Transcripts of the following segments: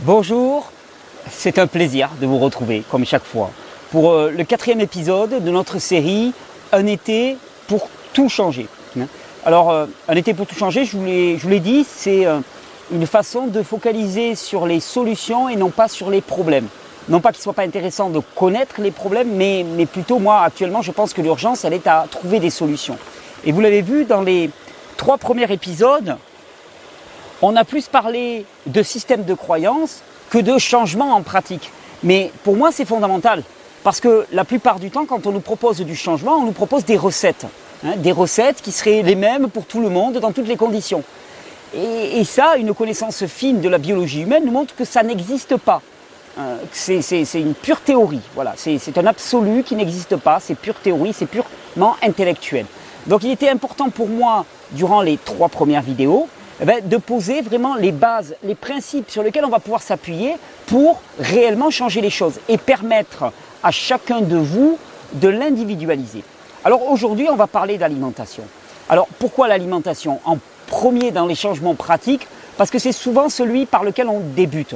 Bonjour, c'est un plaisir de vous retrouver comme chaque fois pour euh, le quatrième épisode de notre série Un été pour tout changer. Alors euh, un été pour tout changer, je vous l'ai dit, c'est euh, une façon de focaliser sur les solutions et non pas sur les problèmes. Non pas qu'il ne soit pas intéressant de connaître les problèmes, mais, mais plutôt moi actuellement je pense que l'urgence elle est à trouver des solutions. Et vous l'avez vu dans les trois premiers épisodes, on a plus parlé de système de croyance que de changement en pratique. Mais pour moi, c'est fondamental. Parce que la plupart du temps, quand on nous propose du changement, on nous propose des recettes. Hein, des recettes qui seraient les mêmes pour tout le monde, dans toutes les conditions. Et, ça, une connaissance fine de la biologie humaine nous montre que ça n'existe pas. Euh, c'est une pure théorie. Voilà, c'est un absolu qui n'existe pas. C'est pure théorie, c'est purement intellectuel. Donc il était important pour moi, durant les trois premières vidéos, de poser vraiment les bases, les principes sur lesquels on va pouvoir s'appuyer pour réellement changer les choses et permettre à chacun de vous de l'individualiser. Alors aujourd'hui, on va parler d'alimentation. Alors pourquoi l'alimentation En premier dans les changements pratiques, parce que c'est souvent celui par lequel on débute.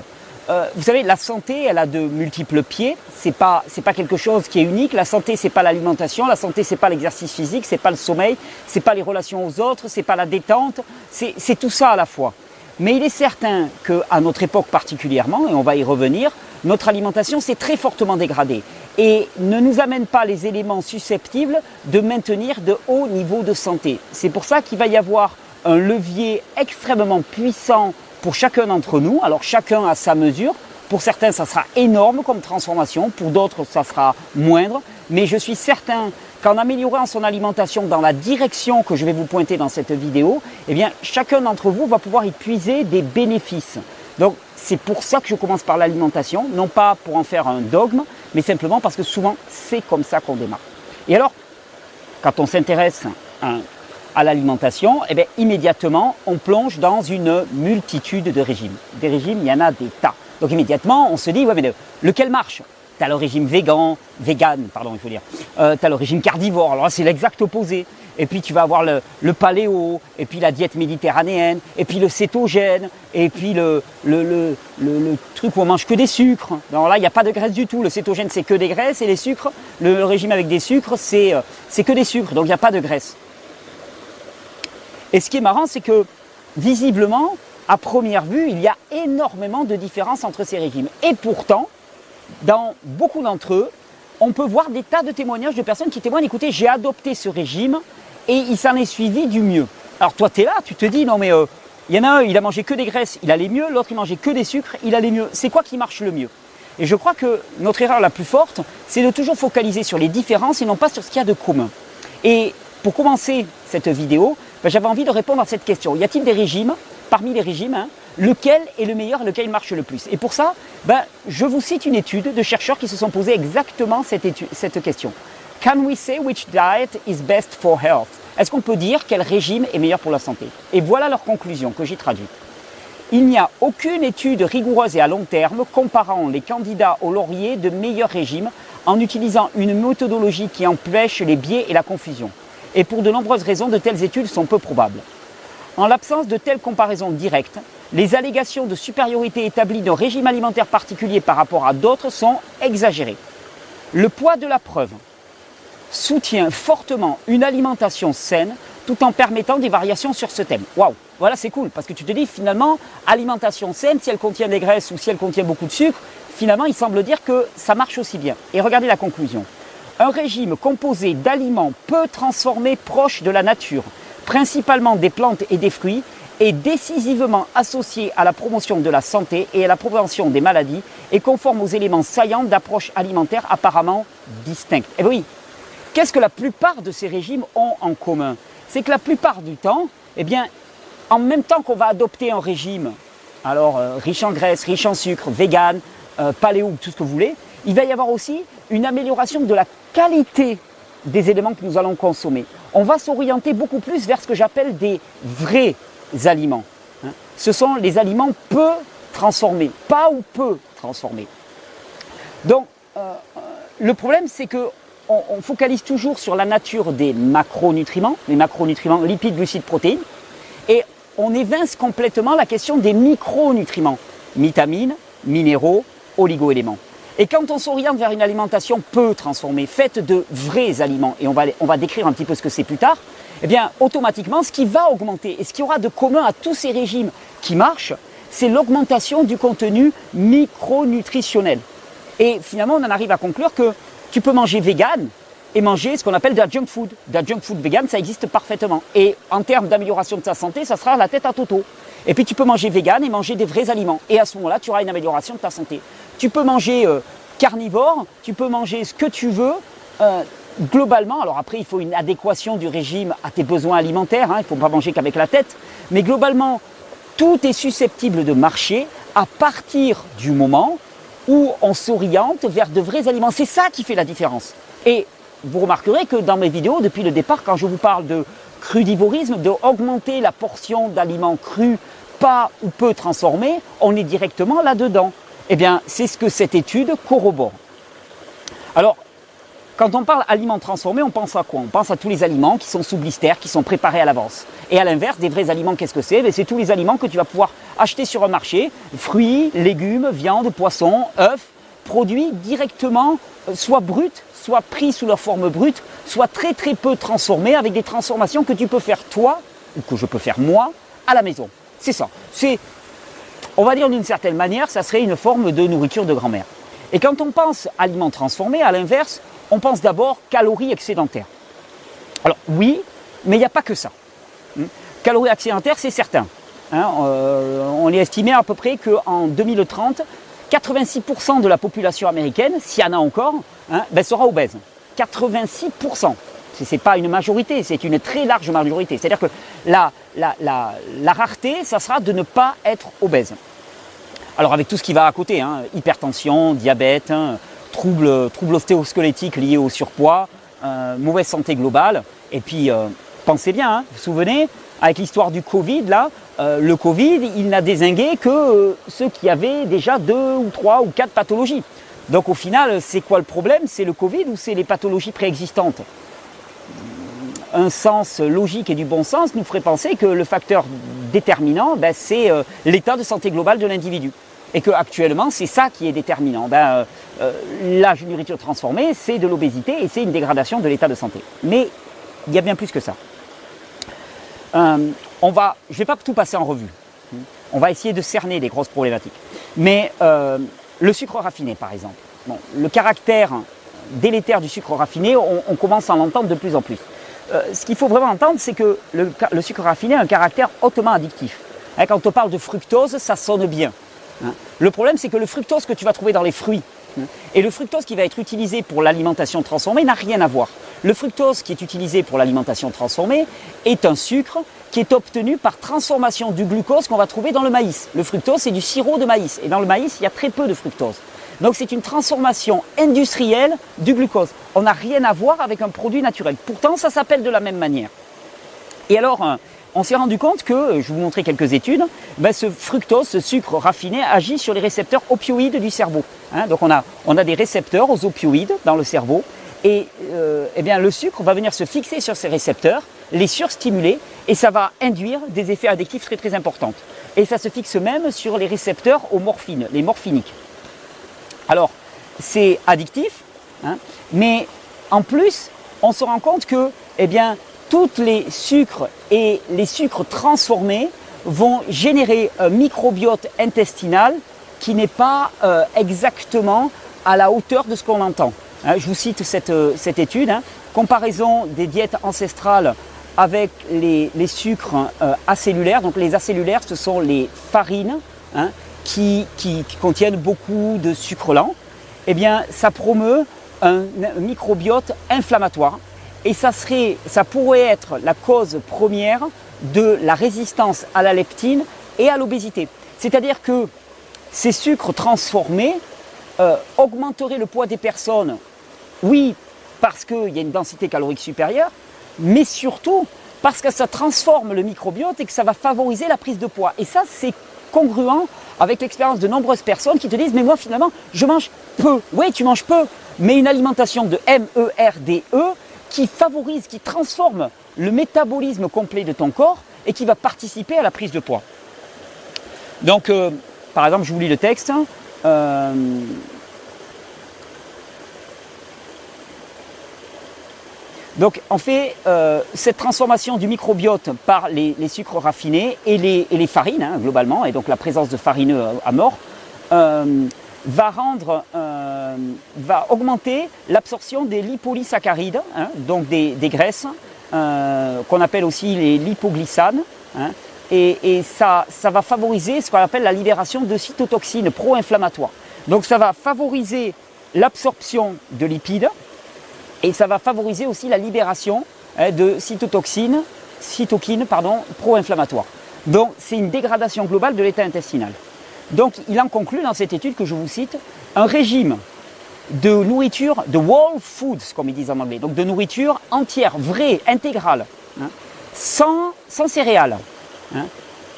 Euh, vous savez, la santé, elle a de multiples pieds. C'est pas, c'est pas quelque chose qui est unique. La santé, c'est pas l'alimentation. La santé, c'est pas l'exercice physique. C'est pas le sommeil. C'est pas les relations aux autres. C'est pas la détente. C'est, tout ça à la fois. Mais il est certain qu'à notre époque particulièrement, et on va y revenir, notre alimentation s'est très fortement dégradée et ne nous amène pas les éléments susceptibles de maintenir de hauts niveaux de santé. C'est pour ça qu'il va y avoir un levier extrêmement puissant pour chacun d'entre nous. Alors chacun à sa mesure. Pour certains, ça sera énorme comme transformation, pour d'autres, ça sera moindre. Mais je suis certain qu'en améliorant son alimentation dans la direction que je vais vous pointer dans cette vidéo, eh bien, chacun d'entre vous va pouvoir y puiser des bénéfices. Donc, c'est pour ça que je commence par l'alimentation, non pas pour en faire un dogme, mais simplement parce que souvent, c'est comme ça qu'on démarre. Et alors, quand on s'intéresse à à l'alimentation, eh bien, immédiatement, on plonge dans une multitude de régimes. Des régimes, il y en a des tas. Donc immédiatement, on se dit, ouais, mais lequel marche? Tu as le régime végan, vegan, pardon, il faut dire. Euh, tu as le régime carnivore, alors là, c'est l'exact opposé. Et puis tu vas avoir le, paléo, et puis la diète méditerranéenne, et puis le cétogène, et puis le, truc où on mange que des sucres. Alors là, il n'y a pas de graisse du tout. Le cétogène, c'est que des graisses, et les sucres, le, régime avec des sucres, c'est euh, que des sucres, donc il n'y a pas de graisse. Et ce qui est marrant, c'est que visiblement, à première vue, il y a énormément de différences entre ces régimes. Et pourtant, dans beaucoup d'entre eux, on peut voir des tas de témoignages de personnes qui témoignent, écoutez, j'ai adopté ce régime et il s'en est suivi du mieux. Alors toi, tu es là, tu te dis, non mais euh, il y en a un, il a mangé que des graisses, il allait mieux, l'autre, il mangeait que des sucres, il allait mieux. C'est quoi qui marche le mieux? Et je crois que notre erreur la plus forte, c'est de toujours focaliser sur les différences et non pas sur ce qu'il y a de commun. Et pour commencer cette vidéo, ben, j'avais envie de répondre à cette question. Y a-t-il des régimes, parmi les régimes, hein, lequel est le meilleur lequel marche le plus? Et pour ça, ben, je vous cite une étude de chercheurs qui se sont posés exactement cette, cette question. Can we say which diet is best for health? Est-ce qu'on peut dire quel régime est meilleur pour la santé? Et voilà leur conclusion que j'ai traduite. Il n'y a aucune étude rigoureuse et à long terme comparant les candidats au laurier de meilleurs régimes en utilisant une méthodologie qui empêche les biais et la confusion et pour de nombreuses raisons, de telles études sont peu probables. En l'absence de telles comparaisons directes, les allégations de supériorité établies d'un régime alimentaire particulier par rapport à d'autres sont exagérées. Le poids de la preuve soutient fortement une alimentation saine tout en permettant des variations sur ce thème. Waouh, voilà c'est cool parce que tu te dis finalement alimentation saine si elle contient des graisses ou si elle contient beaucoup de sucre, finalement il semble dire que ça marche aussi bien. Et regardez la conclusion. Un régime composé d'aliments peu transformés proches de la nature, principalement des plantes et des fruits, est décisivement associé à la promotion de la santé et à la prévention des maladies et conforme aux éléments saillants d'approche alimentaire apparemment distincts. Eh oui, qu'est-ce que la plupart de ces régimes ont en commun? C'est que la plupart du temps, eh bien, en même temps qu'on va adopter un régime, alors euh, riche en graisse, riche en sucre, vegan, euh, paléo, tout ce que vous voulez, il va y avoir aussi une amélioration de la qualité des éléments que nous allons consommer. On va s'orienter beaucoup plus vers ce que j'appelle des vrais aliments. Hein. Ce sont les aliments peu transformés, pas ou peu transformés. Donc, euh, euh, le problème, c'est que on, focalise toujours sur la nature des macronutriments, les macronutriments lipides, glucides, protéines, et on évince complètement la question des micronutriments, vitamines, minéraux, oligo-éléments. Et quand on s'oriente vers une alimentation peu transformée, faite de vrais aliments, et on va, décrire un petit peu ce que c'est plus tard, eh bien, automatiquement, ce qui va augmenter et ce qui aura de commun à tous ces régimes qui marchent, c'est l'augmentation du contenu micronutritionnel. Et finalement, on en arrive à conclure que tu peux manger vegan et manger ce qu'on appelle de la junk food. De la junk food vegan, ça existe parfaitement. Et en termes d'amélioration de ta santé, ça sera la tête à toto. Et puis tu peux manger vegan et manger des vrais aliments. Et à ce moment-là, tu auras une amélioration de ta santé. Tu peux manger euh, carnivore, tu peux manger ce que tu veux. Euh, globalement, alors après, il faut une adéquation du régime à tes besoins alimentaires. Hein, il ne faut pas manger qu'avec la tête. Mais globalement, tout est susceptible de marcher à partir du moment où on s'oriente vers de vrais aliments. C'est ça qui fait la différence. Et vous remarquerez que dans mes vidéos, depuis le départ, quand je vous parle de crudivorisme, de augmenter la portion d'aliments crus, pas ou peu transformés, on est directement là-dedans. Eh bien, c'est ce que cette étude corrobore. Alors, quand on parle aliments transformés, on pense à quoi? On pense à tous les aliments qui sont sous blister, qui sont préparés à l'avance. Et à l'inverse, des vrais aliments, qu'est-ce que c'est? Ben, C'est tous les aliments que tu vas pouvoir acheter sur un marché, fruits, légumes, viande, poissons, œufs, produits directement, euh, soit bruts, soit pris sous leur forme brute, soit très très peu transformés avec des transformations que tu peux faire toi, ou que je peux faire moi, à la maison. C'est ça. On va dire d'une certaine manière, ça serait une forme de nourriture de grand-mère. Et quand on pense aliments transformés, à l'inverse, on pense d'abord calories excédentaires. Alors oui, mais il n'y a pas que ça. Hmm. Calories excédentaires, c'est certain. Hein, euh, on est estimé à peu près qu'en 2030, 86% de la population américaine, s'il y en a encore, hein, ben, sera obèse. 86%. Ce n'est pas une majorité, c'est une très large majorité. C'est-à-dire que la, rareté, ça sera de ne pas être obèse. Alors avec tout ce qui va à côté, hein, hypertension, diabète, troubles, troubles ostéosquelettiques liés au surpoids, euh, mauvaise santé globale. Et puis, euh, pensez bien, hein, vous vous souvenez, avec l'histoire du Covid, là, euh, le Covid, il n'a désingué que ceux qui avaient déjà deux ou trois ou quatre pathologies. Donc au final, c'est quoi le problème? C'est le Covid ou c'est les pathologies préexistantes? Un sens logique et du bon sens nous ferait penser que le facteur déterminant, ben, c'est l'état de santé globale de l'individu et que actuellement c'est ça qui est déterminant. Ben, euh, euh, la nourriture transformée, c'est de l'obésité et c'est une dégradation de l'état de santé. Mais il y a bien plus que ça. Euh, on va, je ne vais pas tout passer en revue. On va essayer de cerner les grosses problématiques. Mais le sucre raffiné, par exemple. le caractère délétère du sucre raffiné, on, commence à l'entendre de plus en plus. Ce qu'il faut vraiment entendre, c'est que le, sucre raffiné a un caractère hautement addictif. Hein, quand on parle de fructose, ça sonne bien. Hein. Le problème, c'est que le fructose que tu vas trouver dans les fruits hein, et le fructose qui va être utilisé pour l'alimentation transformée n'a rien à voir. Le fructose qui est utilisé pour l'alimentation transformée est un sucre qui est obtenu par transformation du glucose qu'on va trouver dans le maïs. Le fructose, c'est du sirop de maïs. Et dans le maïs, il y a très peu de fructose. Donc c'est une transformation industrielle du glucose. On n'a rien à voir avec un produit naturel. Pourtant, ça s'appelle de la même manière. Et alors, on s'est rendu compte que, je vais vous montrer quelques études, ben, ce fructose, ce sucre raffiné, agit sur les récepteurs opioïdes du cerveau. Hein. donc on a, des récepteurs aux opioïdes dans le cerveau, et euh, eh le sucre va venir se fixer sur ces récepteurs, les surstimuler, et ça va induire des effets addictifs très très importants. Et ça se fixe même sur les récepteurs aux morphines, les morphiniques. Alors, c'est addictif, hein, mais en plus, on se rend compte que, eh bien, tous les sucres et les sucres transformés vont générer un microbiote intestinal qui n'est pas euh, exactement à la hauteur de ce qu'on entend. Hein, je vous cite cette, euh, étude, hein. comparaison des diètes ancestrales avec les, sucres euh, acellulaires. Donc les acellulaires, ce sont les farines qui, contiennent beaucoup de sucre lent. Eh bien, ça promeut un microbiote inflammatoire et ça, serait, ça pourrait être la cause première de la résistance à la leptine et à l'obésité. C'est-à-dire que ces sucres transformés euh, augmenteraient le poids des personnes, oui, parce qu'il y a une densité calorique supérieure, mais surtout parce que ça transforme le microbiote et que ça va favoriser la prise de poids. Et ça, c'est congruent avec l'expérience de nombreuses personnes qui te disent, mais moi finalement, je mange peu. Oui, tu manges peu, mais une alimentation de MERDE, qui favorise, qui transforme le métabolisme complet de ton corps et qui va participer à la prise de poids. Donc, euh, par exemple, je vous lis le texte. euh, donc on fait euh, cette transformation du microbiote par les, sucres raffinés et les, farines hein, globalement, et donc la présence de farineux à mort, va rendre, va augmenter l'absorption des lipolysaccharides, hein, donc des, graisses, qu'on appelle aussi les lipoglycanes. Hein, et, ça, va favoriser ce qu'on appelle la libération de cytotoxines pro-inflammatoires. Donc ça va favoriser l'absorption de lipides et ça va favoriser aussi la libération hein, de cytotoxines, cytokines pardon, pro-inflammatoires. Donc c'est une dégradation globale de l'état intestinal. Donc il en conclut dans cette étude que je vous cite un régime de nourriture, de whole foods comme ils disent en anglais, donc de nourriture entière, vraie, intégrale, hein, sans, céréales, Hein,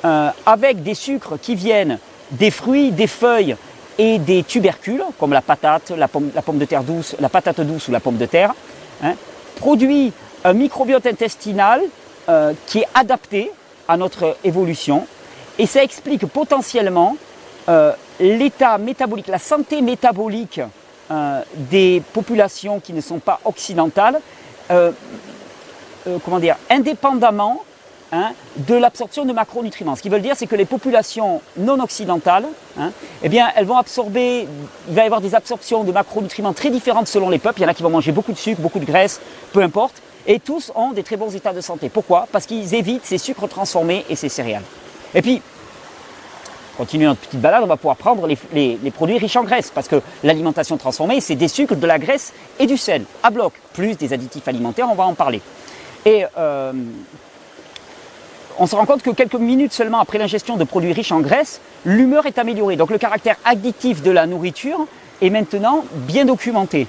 euh, avec des sucres qui viennent des fruits, des feuilles et des tubercules, comme la patate, la pomme, de terre douce, la patate douce ou la pomme de terre, hein, produit un microbiote intestinal euh, qui est adapté à notre évolution. Et ça explique potentiellement euh, l'état métabolique, la santé métabolique des populations qui ne sont pas occidentales, comment dire, indépendamment Hein, de l'absorption de macronutriments. Ce qui veut dire, c'est que les populations non occidentales, hein, eh bien, elles vont absorber, il va y avoir des absorptions de macronutriments très différentes selon les peuples. Il y en a qui vont manger beaucoup de sucre, beaucoup de graisse, peu importe. Et tous ont des très bons états de santé. Pourquoi? Parce qu'ils évitent ces sucres transformés et ces céréales. Et puis, continuer notre petite balade, on va pouvoir prendre les, produits riches en graisse, parce que l'alimentation transformée, c'est des sucres, de la graisse et du sel, à bloc, plus des additifs alimentaires, on va en parler. Et euh, on se rend compte que quelques minutes seulement après l'ingestion de produits riches en graisse, l'humeur est améliorée. Donc le caractère addictif de la nourriture est maintenant bien documenté.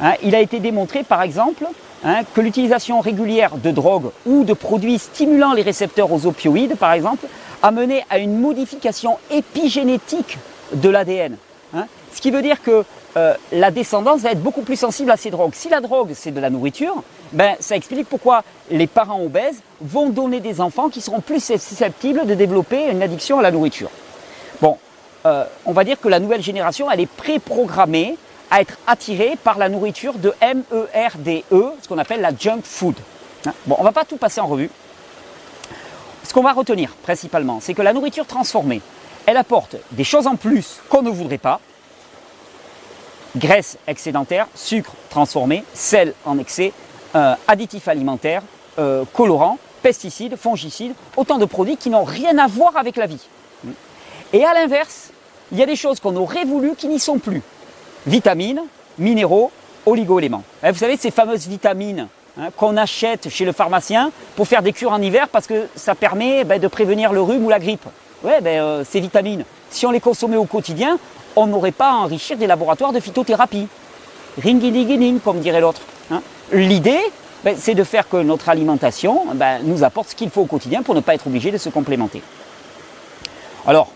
Hein, il a été démontré par exemple hein, que l'utilisation régulière de drogues ou de produits stimulant les récepteurs aux opioïdes par exemple a mené à une modification épigénétique de l'ADN. Hein. ce qui veut dire que euh, la descendance va être beaucoup plus sensible à ces drogues. Si la drogue c'est de la nourriture, ben, ça explique pourquoi les parents obèses vont donner des enfants qui seront plus susceptibles de développer une addiction à la nourriture. Bon, euh, on va dire que la nouvelle génération, elle est préprogrammée à être attirée par la nourriture de MERDE, e, ce qu'on appelle la junk food. Hein? Bon, on ne va pas tout passer en revue. Ce qu'on va retenir principalement, c'est que la nourriture transformée, elle apporte des choses en plus qu'on ne voudrait pas. Graisse excédentaire, sucre transformé, sel en excès, euh, additifs alimentaires, euh, colorants, pesticides, fongicides, autant de produits qui n'ont rien à voir avec la vie. Et à l'inverse, il y a des choses qu'on aurait voulu qui n'y sont plus. Vitamines, minéraux, oligo-éléments. Eh, vous savez, ces fameuses vitamines hein, qu'on achète chez le pharmacien pour faire des cures en hiver parce que ça permet ben, de prévenir le rhume ou la grippe. Ouais, ben, euh, ces vitamines, si on les consommait au quotidien, on n'aurait pas à enrichir des laboratoires de phytothérapie. Ringy comme dirait l'autre. Hein. L'idée, ben, c'est de faire que notre alimentation ben, nous apporte ce qu'il faut au quotidien pour ne pas être obligé de se complémenter. Alors,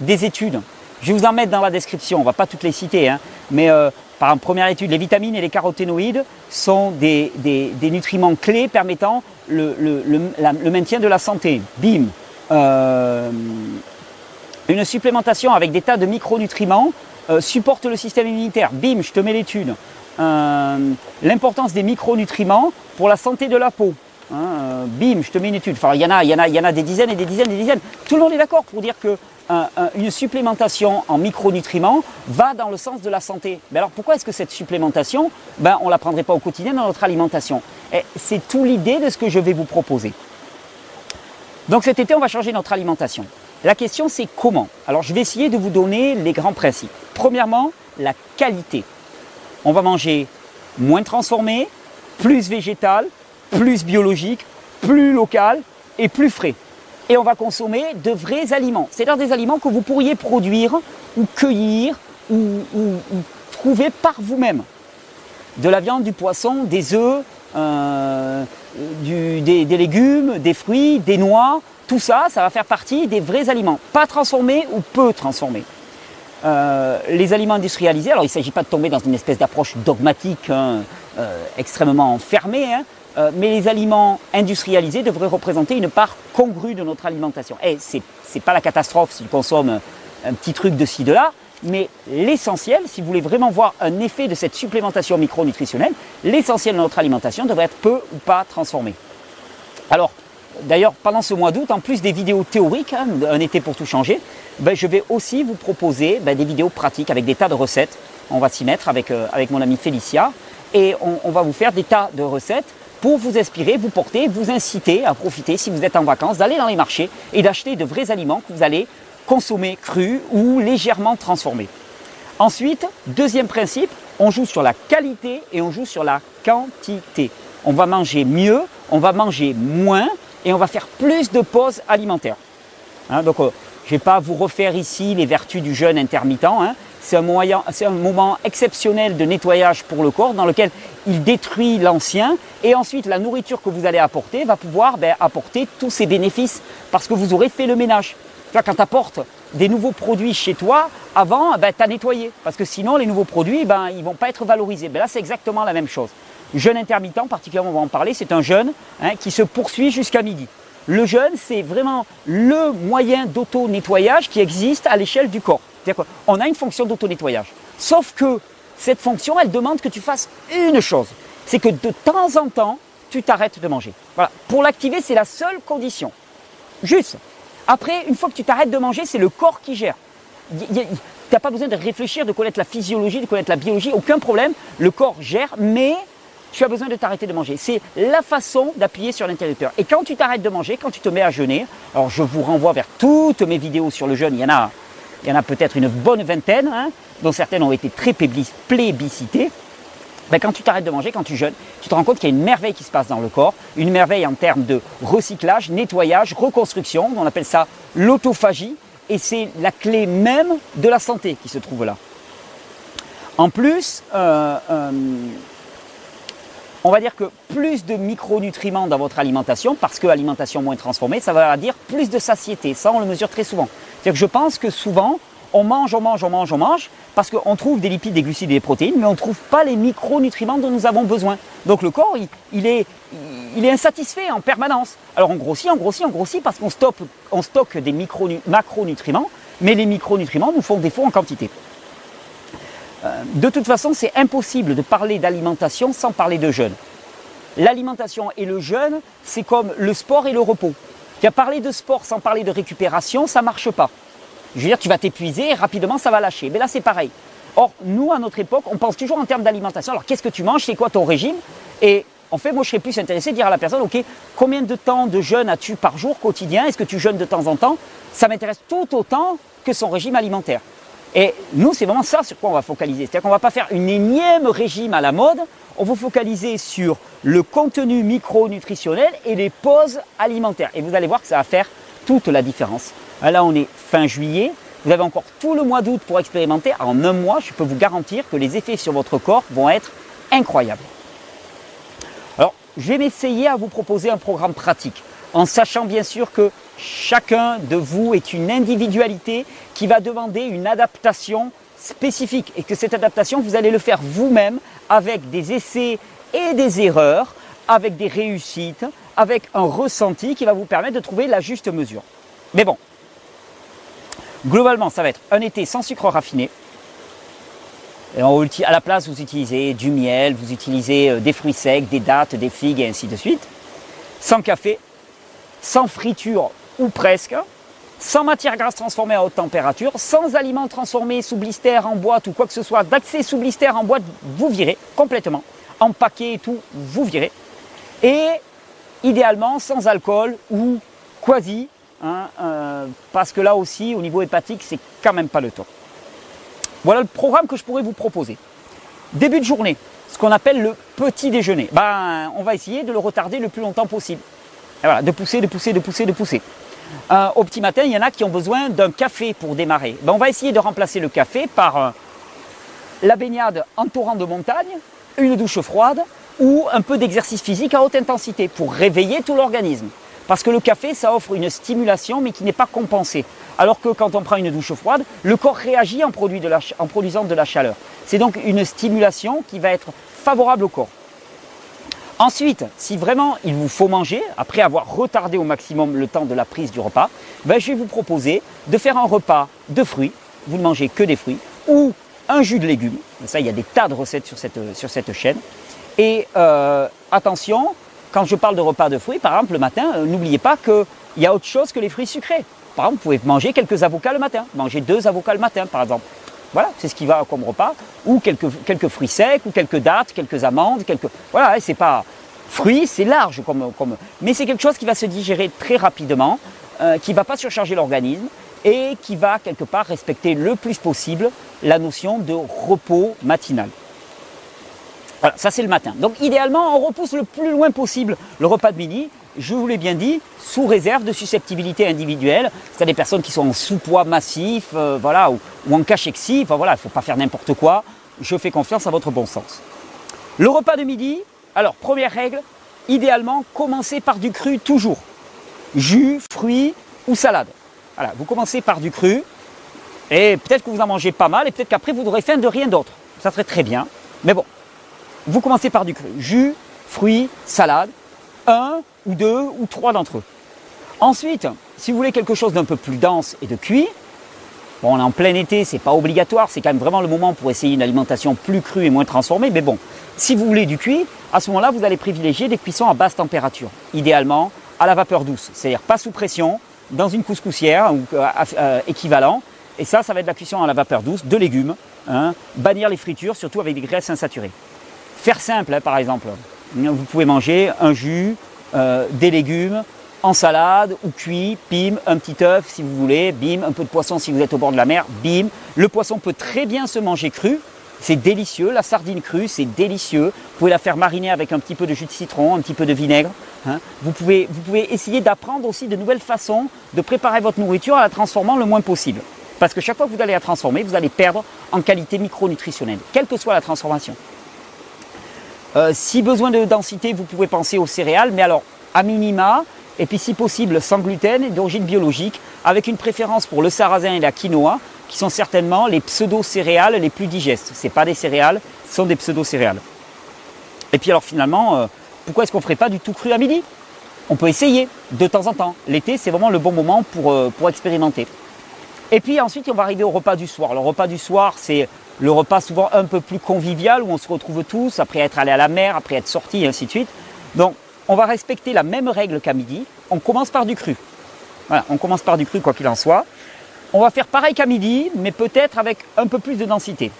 des études, je vais vous en mettre dans la description, on ne va pas toutes les citer, hein, mais euh, par exemple, première étude, les vitamines et les caroténoïdes sont des, nutriments clés permettant le, maintien de la santé. Bim euh, Une supplémentation avec des tas de micronutriments euh, supporte le système immunitaire. Bim, je te mets l'étude. Euh, l'importance des micronutriments pour la santé de la peau. Hein, euh, bim, je te mets une étude. Enfin, il y en a, il y en a, il y en a des dizaines et des dizaines et des dizaines. Tout le monde est d'accord pour dire que une supplémentation en micronutriments va dans le sens de la santé. Mais alors pourquoi est-ce que cette supplémentation, ben, on ne la prendrait pas au quotidien dans notre alimentation? C'est tout l'idée de ce que je vais vous proposer. Donc cet été, on va changer notre alimentation. La question, c'est comment? Alors je vais essayer de vous donner les grands principes. Premièrement, la qualité on va manger moins transformé, plus végétal, plus biologique, plus local et plus frais. Et on va consommer de vrais aliments, c'est-à-dire des aliments que vous pourriez produire ou cueillir ou, trouver par vous-même. De la viande, du poisson, des œufs, euh, des, légumes, des fruits, des noix, tout ça, ça va faire partie des vrais aliments, pas transformés ou peu transformés. Euh, les aliments industrialisés, alors il ne s'agit pas de tomber dans une espèce d'approche dogmatique hein, euh, extrêmement fermée, hein, euh, mais les aliments industrialisés devraient représenter une part congrue de notre alimentation. Et ce n'est pas la catastrophe si on consomme un petit truc de ci, de là, mais l'essentiel, si vous voulez vraiment voir un effet de cette supplémentation micronutritionnelle, l'essentiel de notre alimentation devrait être peu ou pas transformé. Alors, d'ailleurs, pendant ce mois d'août, en plus des vidéos théoriques, hein, un été pour tout changer, ben, je vais aussi vous proposer ben, des vidéos pratiques avec des tas de recettes. On va s'y mettre avec, euh, mon ami Félicia et on, va vous faire des tas de recettes pour vous inspirer, vous porter, vous inciter à profiter, si vous êtes en vacances, d'aller dans les marchés et d'acheter de vrais aliments que vous allez consommer crus ou légèrement transformés. Ensuite, deuxième principe, on joue sur la qualité et on joue sur la quantité. On va manger mieux, on va manger moins et on va faire plus de pauses alimentaires. Hein, donc, euh, je ne vais pas vous refaire ici les vertus du jeûne intermittent. Hein. C'est un, un, moment exceptionnel de nettoyage pour le corps dans lequel il détruit l'ancien et ensuite la nourriture que vous allez apporter va pouvoir ben, apporter tous ses bénéfices parce que vous aurez fait le ménage. Tu vois, quand tu apportes des nouveaux produits chez toi, avant, ben, tu as nettoyé parce que sinon les nouveaux produits, ben, ils ne vont pas être valorisés. Là, c'est exactement la même chose. Jeûne intermittent, particulièrement, on va en parler, c'est un jeûne hein, qui se poursuit jusqu'à midi. Le jeûne, c'est vraiment le moyen d'auto-nettoyage qui existe à l'échelle du corps. C'est-à-dire a une fonction d'auto-nettoyage. Sauf que cette fonction, elle demande que tu fasses une chose. C'est que de temps en temps, tu t'arrêtes de manger. Voilà. Pour l'activer, c'est la seule condition. Juste. Après, une fois que tu t'arrêtes de manger, c'est le corps qui gère. Tu n'as pas besoin de réfléchir, de connaître la physiologie, de connaître la biologie, aucun problème. Le corps gère, mais tu as besoin de t'arrêter de manger. C'est la façon d'appuyer sur l'interrupteur. Et quand tu t'arrêtes de manger, quand tu te mets à jeûner, alors je vous renvoie vers toutes mes vidéos sur le jeûne, il y en a, il y en a peut-être une bonne vingtaine, hein, dont certaines ont été très plébiscitées. Ben, quand tu t'arrêtes de manger, quand tu jeûnes, tu te rends compte qu'il y a une merveille qui se passe dans le corps, une merveille en termes de recyclage, nettoyage, reconstruction, on appelle ça l'autophagie, et c'est la clé même de la santé qui se trouve là. En plus, euh, euh, on va dire que plus de micronutriments dans votre alimentation, parce que alimentation moins transformée, ça va dire plus de satiété. Ça, on le mesure très souvent. C'est-à-dire que je pense que souvent, on mange, on mange, on mange, on mange, parce qu'on trouve des lipides, des glucides et des protéines, mais on ne trouve pas les micronutriments dont nous avons besoin. Donc le corps, il, est, insatisfait en permanence. Alors on grossit, on grossit, on grossit, parce qu'on stocke, des macronutriments, mais les micronutriments nous font défaut en quantité. Euh, de toute façon, c'est impossible de parler d'alimentation sans parler de jeûne. L'alimentation et le jeûne, c'est comme le sport et le repos. Tu as de sport sans parler de récupération, ça ne marche pas. Je veux dire, tu vas t'épuiser rapidement ça va lâcher. Mais là, c'est pareil. Or, nous, à notre époque, on pense toujours en termes d'alimentation. Alors, qu'est-ce que tu manges? C'est quoi ton régime? Et en fait, moi, je serais plus intéressé de dire à la personne, OK, combien de temps de jeûne as-tu par jour quotidien? Est-ce que tu jeûnes de temps en temps? Ça m'intéresse tout autant que son régime alimentaire. Et nous, c'est vraiment ça sur quoi on va focaliser. C'est-à-dire qu'on ne va pas faire une énième régime à la mode, on va focaliser sur le contenu micronutritionnel et les pauses alimentaires. Et vous allez voir que ça va faire toute la différence. Là, on est fin juillet. Vous avez encore tout le mois d'août pour expérimenter. En un mois, je peux vous garantir que les effets sur votre corps vont être incroyables. Alors, je vais m'essayer à vous proposer un programme pratique, en sachant bien sûr que chacun de vous est une individualité qui va demander une adaptation spécifique et que cette adaptation, vous allez le faire vous-même avec des essais et des erreurs, avec des réussites, avec un ressenti qui va vous permettre de trouver la juste mesure. Mais bon, globalement, ça va être un été sans sucre raffiné. À la place, vous utilisez du miel, vous utilisez euh, des fruits secs, des dattes, des figues et ainsi de suite. Sans café, sans friture ou presque, sans matière grasse transformée à haute température, sans aliments transformés sous blister, en boîte ou quoi que ce soit, d'accès sous blister en boîte, vous virez complètement. En paquet et tout, vous virez. Et idéalement sans alcool ou quasi, hein, euh, parce que là aussi, au niveau hépatique, c'est quand même pas le top. Voilà le programme que je pourrais vous proposer. Début de journée, ce qu'on appelle le petit déjeuner. Ben, on va essayer de le retarder le plus longtemps possible. voilà, de pousser, de pousser, de pousser, de pousser. Euh, au petit matin, il y en a qui ont besoin d'un café pour démarrer. Ben, on va essayer de remplacer le café par euh, la baignade en torrent de montagne, une douche froide ou un peu d'exercice physique à haute intensité pour réveiller tout l'organisme. Parce que le café, ça offre une stimulation mais qui n'est pas compensée. Alors que quand on prend une douche froide, le corps réagit en, en produisant de la chaleur. C'est donc une stimulation qui va être favorable au corps. Ensuite, si vraiment il vous faut manger, après avoir retardé au maximum le temps de la prise du repas, ben, je vais vous proposer de faire un repas de fruits, vous ne mangez que des fruits, ou un jus de légumes. Ça, il y a des tas de recettes sur cette, chaîne. Et euh, attention, quand je parle de repas de fruits, par exemple, le matin, euh, n'oubliez pas qu'il y a autre chose que les fruits sucrés. Par exemple, vous pouvez manger quelques avocats le matin, manger deux avocats le matin, par exemple. Voilà, c'est ce qui va comme repas. Ou quelques, quelques fruits secs, ou quelques dattes, quelques amandes, quelques. Voilà, c'est pas. Fruits, c'est large comme, comme. Mais c'est quelque chose qui va se digérer très rapidement, euh, qui ne va pas surcharger l'organisme et qui va quelque part respecter le plus possible la notion de repos matinal. Voilà, ça c'est le matin. Donc idéalement, on repousse le plus loin possible le repas de midi. Je vous l'ai bien dit, sous réserve de susceptibilité individuelle. C'est-à-dire des personnes qui sont en sous-poids massif, euh, voilà, ou, en cachexie. Enfin voilà, il ne faut pas faire n'importe quoi. Je fais confiance à votre bon sens. Le repas de midi, alors première règle, idéalement, commencez par du cru toujours. Jus, fruits ou salade. Voilà, vous commencez par du cru, et peut-être que vous en mangez pas mal, et peut-être qu'après vous aurez faim de rien d'autre. Ça serait très bien. Mais bon, vous commencez par du cru. Jus, fruits, salade, un ou deux ou trois d'entre eux. Ensuite, si vous voulez quelque chose d'un peu plus dense et de cuit, bon, on est en plein été, c'est pas obligatoire, c'est quand même vraiment le moment pour essayer une alimentation plus crue et moins transformée, mais bon, si vous voulez du cuit, à ce moment-là, vous allez privilégier des cuissons à basse température, idéalement à la vapeur douce, c'est-à-dire pas sous pression, dans une couscoussière ou euh, euh, équivalent. Et ça, ça va être la cuisson à la vapeur douce de légumes. Hein. bannir les fritures, surtout avec des graisses insaturées. Faire simple, hein, par exemple. Vous pouvez manger un jus, euh, des légumes, en salade ou cuit, bim, un petit œuf si vous voulez, bim, un peu de poisson si vous êtes au bord de la mer, bim. Le poisson peut très bien se manger cru, c'est délicieux. La sardine crue, c'est délicieux. Vous pouvez la faire mariner avec un petit peu de jus de citron, un petit peu de vinaigre. Hein. Vous, pouvez, vous pouvez essayer d'apprendre aussi de nouvelles façons de préparer votre nourriture en la transformant le moins possible. Parce que chaque fois que vous allez la transformer, vous allez perdre en qualité micronutritionnelle, quelle que soit la transformation. Euh, si besoin de densité, vous pouvez penser aux céréales, mais alors à minima, et puis si possible sans gluten et d'origine biologique, avec une préférence pour le sarrasin et la quinoa, qui sont certainement les pseudo-céréales les plus digestes. Ce pas des céréales, ce sont des pseudo-céréales. Et puis alors finalement, euh, pourquoi est-ce qu'on ne ferait pas du tout cru à midi? On peut essayer de temps en temps. L'été, c'est vraiment le bon moment pour, euh, pour expérimenter. Et puis ensuite, on va arriver au repas du soir. Le repas du soir, c'est le repas souvent un peu plus convivial où on se retrouve tous après être allé à la mer, après être sorti et ainsi de suite. Donc, on va respecter la même règle qu'à midi. On commence par du cru. Voilà, on commence par du cru quoi qu'il en soit. On va faire pareil qu'à midi, mais peut-être avec un peu plus de densité.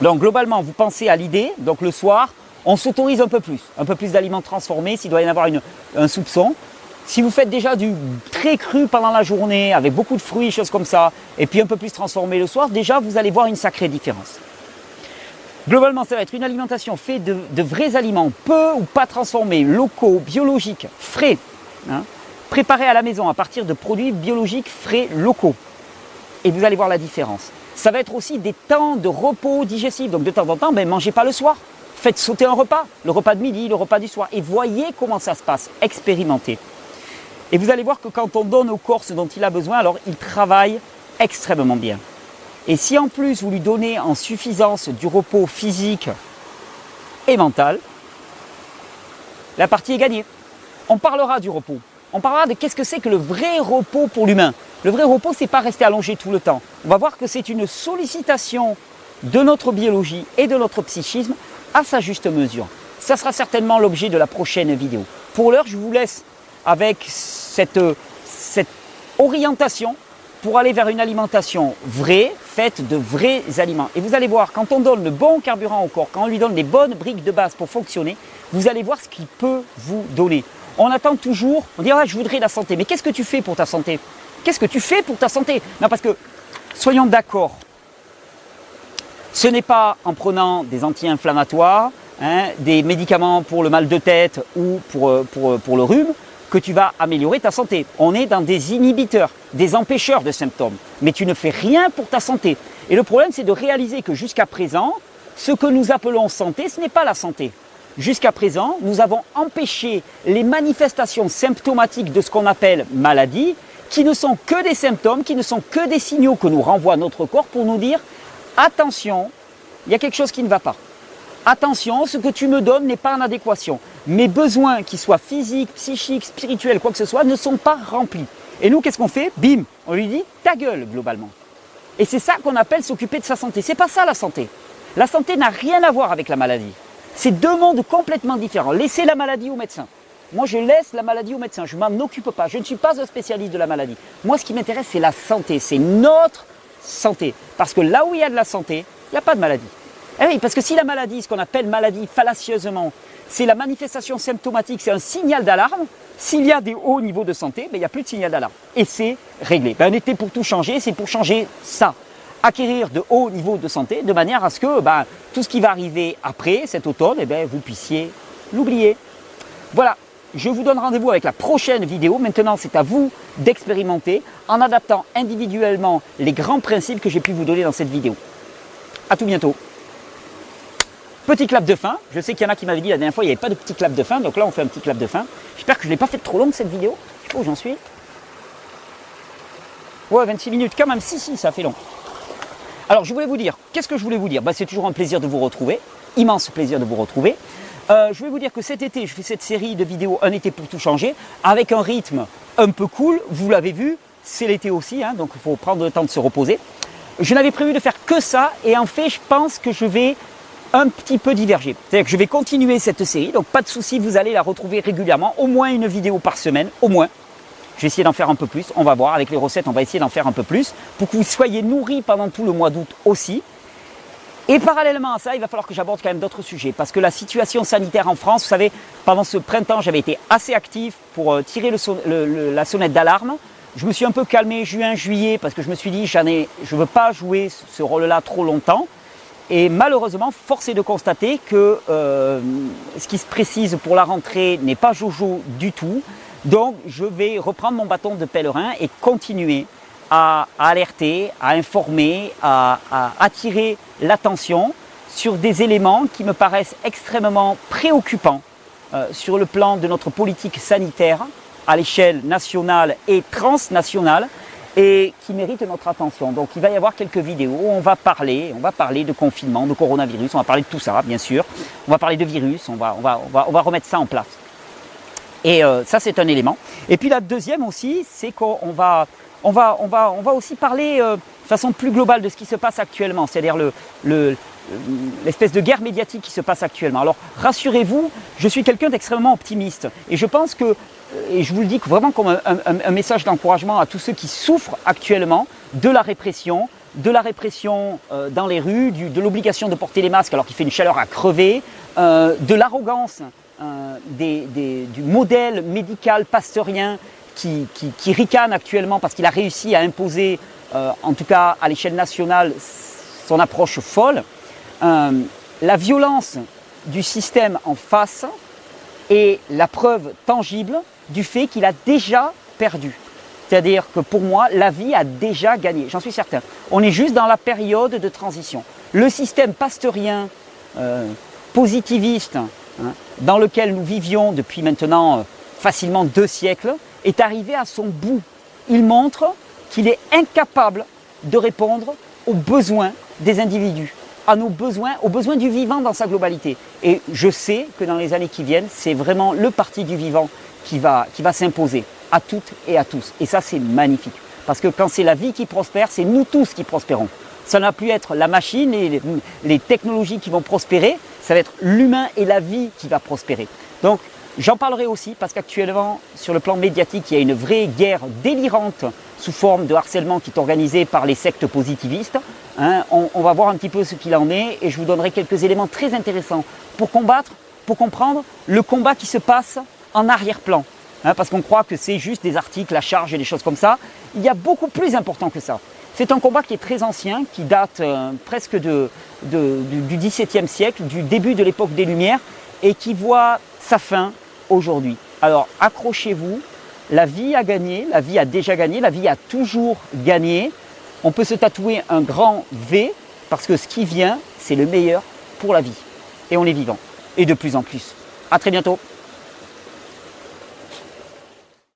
Donc globalement, vous pensez à l'idée, donc le soir, on s'autorise un peu plus, un peu plus d'aliments transformés, s'il doit y en avoir un soupçon. Si vous faites déjà du très cru pendant la journée, avec beaucoup de fruits, choses comme ça, et puis un peu plus transformé le soir, déjà vous allez voir une sacrée différence. Globalement, ça va être une alimentation faite de, vrais aliments, peu ou pas transformés, locaux, biologiques, frais, hein, préparés à la maison à partir de produits biologiques frais locaux. Et vous allez voir la différence. Ça va être aussi des temps de repos digestif. Donc de temps en temps, ben, mangez pas le soir. Faites sauter un repas, le repas de midi, le repas du soir, et voyez comment ça se passe. Expérimentez. Et vous allez voir que quand on donne au corps ce dont il a besoin, alors il travaille extrêmement bien. Et si en plus vous lui donnez en suffisance du repos physique et mental, la partie est gagnée. On parlera du repos. On parlera de qu'est-ce que c'est que le vrai repos pour l'humain. Le vrai repos, c'est pas rester allongé tout le temps. On va voir que c'est une sollicitation de notre biologie et de notre psychisme à sa juste mesure. Ça sera certainement l'objet de la prochaine vidéo. Pour l'heure, je vous laisse avec cette, cette orientation pour aller vers une alimentation vraie, faite de vrais aliments. Et vous allez voir, quand on donne le bon carburant au corps, quand on lui donne les bonnes briques de base pour fonctionner, vous allez voir ce qu'il peut vous donner. On attend toujours, on dit ah, je voudrais la santé, mais qu'est-ce que tu fais pour ta santé? Qu'est-ce que tu fais pour ta santé? Non, parce que, soyons d'accord, ce n'est pas en prenant des anti-inflammatoires, hein, des médicaments pour le mal de tête ou pour, euh, pour, euh, pour le rhume, que tu vas améliorer ta santé. On est dans des inhibiteurs, des empêcheurs de symptômes. Mais tu ne fais rien pour ta santé. Et le problème, c'est de réaliser que jusqu'à présent, ce que nous appelons santé, ce n'est pas la santé. Jusqu'à présent, nous avons empêché les manifestations symptomatiques de ce qu'on appelle maladie, qui ne sont que des symptômes, qui ne sont que des signaux que nous renvoie notre corps pour nous dire attention, il y a quelque chose qui ne va pas. Attention, ce que tu me donnes n'est pas en adéquation mes besoins, qu'ils soient physiques, psychiques, spirituels, quoi que ce soit, ne sont pas remplis. Et nous, qu'est-ce qu'on fait? Bim On lui dit ta gueule, globalement. Et c'est ça qu'on appelle s'occuper de sa santé. C'est pas ça la santé. La santé n'a rien à voir avec la maladie. C'est deux mondes complètement différents. Laissez la maladie au médecin. Moi, je laisse la maladie au médecin. Je m'en occupe pas. Je ne suis pas un spécialiste de la maladie. Moi, ce qui m'intéresse, c'est la santé. C'est notre santé. Parce que là où il y a de la santé, il n'y a pas de maladie. Eh oui, parce que si la maladie, ce qu'on appelle maladie fallacieusement, c'est la manifestation symptomatique, c'est un signal d'alarme, s'il y a des hauts niveaux de santé, ben, il n'y a plus de signal d'alarme. Et c'est réglé. Ben, un été pour tout changer, c'est pour changer ça. Acquérir de hauts niveaux de santé de manière à ce que ben, tout ce qui va arriver après cet automne, eh ben, vous puissiez l'oublier. Voilà, je vous donne rendez-vous avec la prochaine vidéo. Maintenant, c'est à vous d'expérimenter en adaptant individuellement les grands principes que j'ai pu vous donner dans cette vidéo. A tout bientôt. Petit clap de fin. Je sais qu'il y en a qui m'avaient dit la dernière fois, il n'y avait pas de petit clap de fin. Donc là, on fait un petit clap de fin. J'espère que je ne l'ai pas fait trop longue cette vidéo. Je sais où j'en suis. Ouais, 26 minutes quand même. Si, si, ça fait long. Alors, je voulais vous dire, qu'est-ce que je voulais vous dire? Bah, C'est toujours un plaisir de vous retrouver. Immense plaisir de vous retrouver. Euh, je vais vous dire que cet été, je fais cette série de vidéos Un été pour tout changer, avec un rythme un peu cool. Vous l'avez vu, c'est l'été aussi, hein, donc il faut prendre le temps de se reposer. Je n'avais prévu de faire que ça, et en fait, je pense que je vais un petit peu diverger. C'est-à-dire je vais continuer cette série, donc pas de souci, vous allez la retrouver régulièrement, au moins une vidéo par semaine, au moins. Je vais essayer d'en faire un peu plus, on va voir, avec les recettes, on va essayer d'en faire un peu plus, pour que vous soyez nourris pendant tout le mois d'août aussi. Et parallèlement à ça, il va falloir que j'aborde quand même d'autres sujets, parce que la situation sanitaire en France, vous savez, pendant ce printemps, j'avais été assez actif pour euh, tirer la sonnette d'alarme. Je me suis un peu calmé juin, juillet, parce que je me suis dit, ai, je ne veux pas jouer ce rôle-là trop longtemps. Et malheureusement, force est de constater que euh, ce qui se précise pour la rentrée n'est pas jojo du tout. Donc, je vais reprendre mon bâton de pèlerin et continuer à, alerter, à informer, à, attirer l'attention sur des éléments qui me paraissent extrêmement préoccupants euh, sur le plan de notre politique sanitaire à l'échelle nationale et transnationale et qui méritent notre attention. Donc il va y avoir quelques vidéos où on va parler, on va parler de confinement, de coronavirus, on va parler de tout ça bien sûr, on va parler de virus, on va, on va, on va, remettre ça en place. Et euh, ça c'est un élément. Et puis la deuxième aussi, c'est qu'on va on va, on va, on va aussi parler euh, de façon plus globale de ce qui se passe actuellement, c'est-à-dire le, l'espèce de guerre médiatique qui se passe actuellement. Alors rassurez-vous, je suis quelqu'un d'extrêmement optimiste et je pense que, et je vous le dis vraiment comme un, message d'encouragement à tous ceux qui souffrent actuellement de la répression, de la répression euh, dans les rues, de l'obligation de porter les masques alors qu'il fait une chaleur à crever, euh, de l'arrogance du modèle médical pasteurien qui, qui, ricane actuellement parce qu'il a réussi à imposer, euh, en tout cas à l'échelle nationale, son approche folle. Euh, la violence du système en face est la preuve tangible du fait qu'il a déjà perdu. C'est-à-dire que pour moi, la vie a déjà gagné, j'en suis certain. On est juste dans la période de transition. Le système pasteurien, euh, positiviste, hein, dans lequel nous vivions depuis maintenant facilement deux siècles, est arrivé à son bout. Il montre qu'il est incapable de répondre aux besoins des individus, à nos besoins, aux besoins du vivant dans sa globalité. Et je sais que dans les années qui viennent, c'est vraiment le parti du vivant qui va, qui va s'imposer à toutes et à tous. Et ça, c'est magnifique. Parce que quand c'est la vie qui prospère, c'est nous tous qui prospérons. Ça n'a plus être la machine et les, technologies qui vont prospérer, ça va être l'humain et la vie qui va prospérer. Donc, J'en parlerai aussi parce qu'actuellement, sur le plan médiatique, il y a une vraie guerre délirante sous forme de harcèlement qui est organisée par les sectes positivistes. Hein. on, va voir un petit peu ce qu'il en est et je vous donnerai quelques éléments très intéressants pour combattre, pour comprendre le combat qui se passe en arrière-plan. Hein, parce qu'on croit que c'est juste des articles à charge et des choses comme ça. Il y a beaucoup plus important que ça. C'est un combat qui est très ancien, qui date euh, presque de, du XVIIe siècle, du début de l'époque des Lumières, et qui voit sa fin aujourd'hui. Alors accrochez-vous, la vie a gagné, la vie a déjà gagné, la vie a toujours gagné. On peut se tatouer un grand V parce que ce qui vient, c'est le meilleur pour la vie. Et on est vivant. Et de plus en plus. À très bientôt.